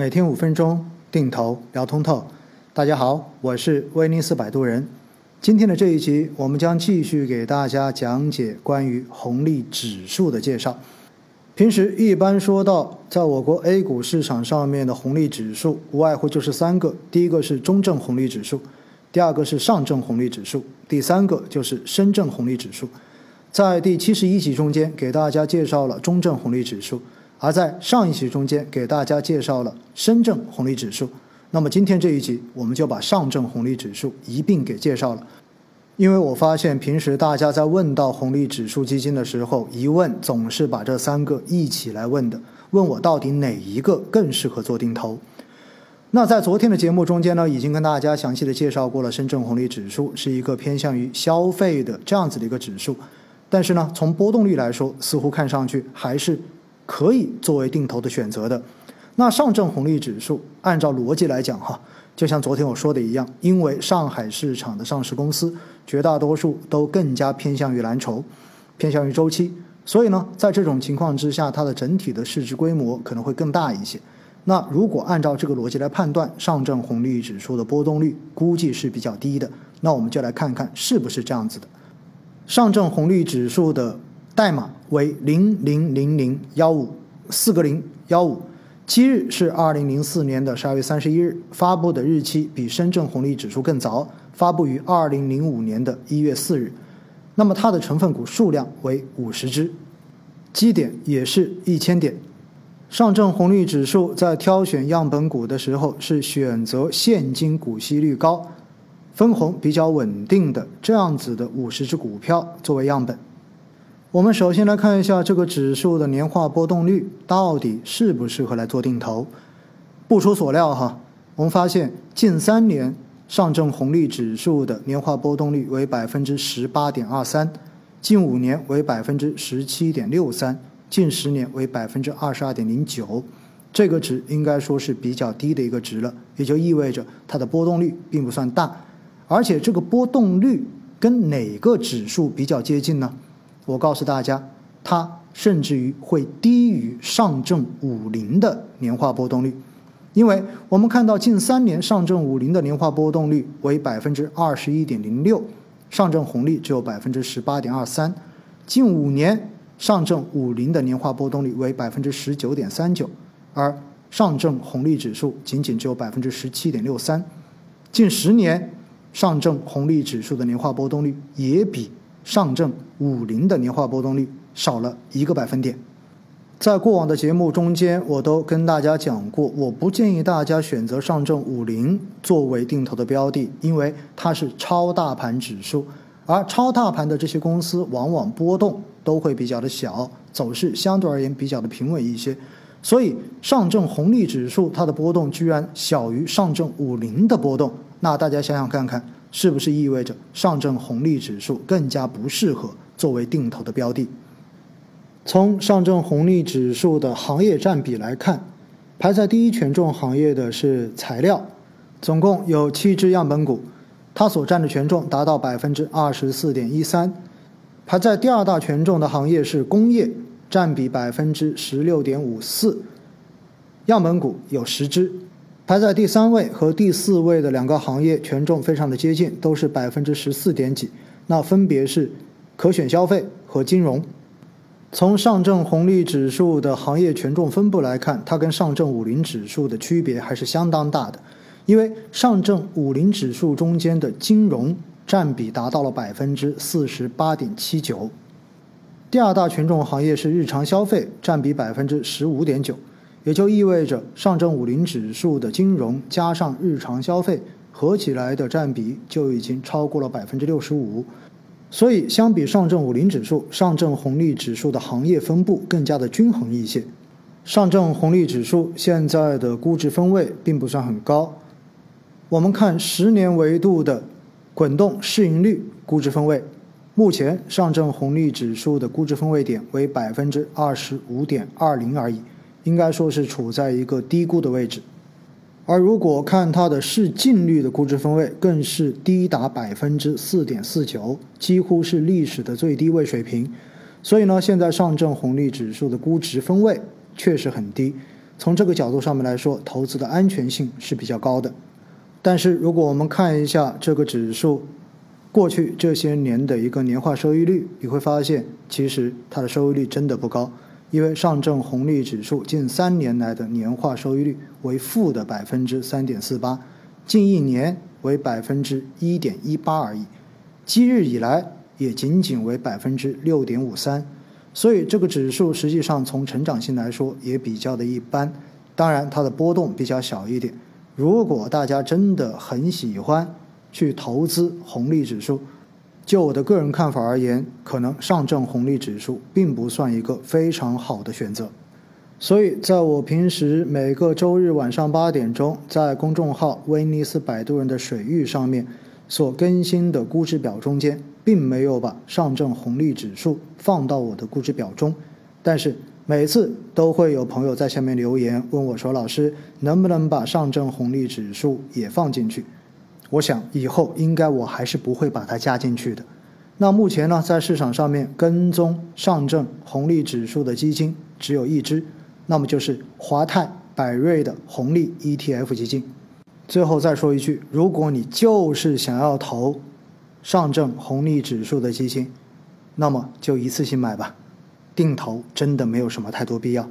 每天五分钟定投聊通透。大家好，我是威尼斯摆渡人。今天的这一集，我们将继续给大家讲解关于红利指数的介绍。平时一般说到，在我国 A 股市场上面的红利指数，无外乎就是三个：第一个是中证红利指数，第二个是上证红利指数，第三个就是深证红利指数。在第七十一集中间，给大家介绍了中证红利指数；而在上一集中间，给大家介绍了深证红利指数。那么今天这一集，我们就把上证红利指数一并给介绍了。因为我发现平时大家在问到红利指数基金的时候，一问总是把这三个一起来问的，问我到底哪一个更适合做定投。那在昨天的节目中间呢，已经跟大家详细的介绍过了，深圳红利指数是一个偏向于消费的这样子的一个指数，但是呢，从波动率来说，似乎看上去还是可以作为定投的选择的。那上证红利指数按照逻辑来讲哈。就像昨天我说的一样，因为上海市场的上市公司绝大多数都更加偏向于蓝筹，偏向于周期，所以呢，在这种情况之下，它的整体的市值规模可能会更大一些。那如果按照这个逻辑来判断，上证红利指数的波动率估计是比较低的。那我们就来看看是不是这样子的。上证红利指数的代码为零零零零幺五四个零幺五。七日是二零零四年的十二月三十一日，发布的日期比深圳红利指数更早，发布于二零零五年的一月四日。那么它的成分股数量为五十只，基点也是一千点。上证红利指数在挑选样本股的时候，是选择现金股息率高、分红比较稳定的这样子的五十只股票作为样本。我们首先来看一下这个指数的年化波动率到底适不适合来做定投。不出所料哈，我们发现近三年上证红利指数的年化波动率为百分之十八点二三，近五年为百分之十七点六三，近十年为百分之二十二点零九。这个值应该说是比较低的一个值了，也就意味着它的波动率并不算大，而且这个波动率跟哪个指数比较接近呢？我告诉大家，它甚至于会低于上证五零的年化波动率，因为我们看到近三年上证五零的年化波动率为百分之二十一点零六，上证红利只有百分之十八点二三，近五年上证五零的年化波动率为百分之十九点三九，而上证红利指数仅仅只有百分之十七点六三，近十年上证红利指数的年化波动率也比。上证五零的年化波动率少了一个百分点，在过往的节目中间，我都跟大家讲过，我不建议大家选择上证五零作为定投的标的，因为它是超大盘指数，而超大盘的这些公司往往波动都会比较的小，走势相对而言比较的平稳一些，所以上证红利指数它的波动居然小于上证五零的波动，那大家想想看看。是不是意味着上证红利指数更加不适合作为定投的标的？从上证红利指数的行业占比来看，排在第一权重行业的是材料，总共有七只样本股，它所占的权重达到百分之二十四点一三。排在第二大权重的行业是工业，占比百分之十六点五四，样本股有十只。排在第三位和第四位的两个行业权重非常的接近，都是百分之十四点几。那分别是可选消费和金融。从上证红利指数的行业权重分布来看，它跟上证五零指数的区别还是相当大的。因为上证五零指数中间的金融占比达到了百分之四十八点七九。第二大权重行业是日常消费，占比百分之十五点九。也就意味着上证五零指数的金融加上日常消费合起来的占比就已经超过了百分之六十五，所以相比上证五零指数，上证红利指数的行业分布更加的均衡一些。上证红利指数现在的估值分位并不算很高，我们看十年维度的滚动市盈率估值分位，目前上证红利指数的估值分位点为百分之二十五点二零而已。应该说是处在一个低估的位置，而如果看它的市净率的估值分位，更是低达百分之四点四九，几乎是历史的最低位水平。所以呢，现在上证红利指数的估值分位确实很低。从这个角度上面来说，投资的安全性是比较高的。但是如果我们看一下这个指数过去这些年的一个年化收益率，你会发现其实它的收益率真的不高。因为上证红利指数近三年来的年化收益率为负的百分之三点四八，近一年为百分之一点一八而已，今日以来也仅仅为百分之六点五三，所以这个指数实际上从成长性来说也比较的一般，当然它的波动比较小一点。如果大家真的很喜欢去投资红利指数，就我的个人看法而言，可能上证红利指数并不算一个非常好的选择。所以，在我平时每个周日晚上八点钟在公众号“威尼斯摆渡人”的水域上面所更新的估值表中间，并没有把上证红利指数放到我的估值表中。但是每次都会有朋友在下面留言问我说：“老师，能不能把上证红利指数也放进去？”我想以后应该我还是不会把它加进去的。那目前呢，在市场上面跟踪上证红利指数的基金只有一只，那么就是华泰柏瑞的红利 ETF 基金。最后再说一句，如果你就是想要投上证红利指数的基金，那么就一次性买吧，定投真的没有什么太多必要。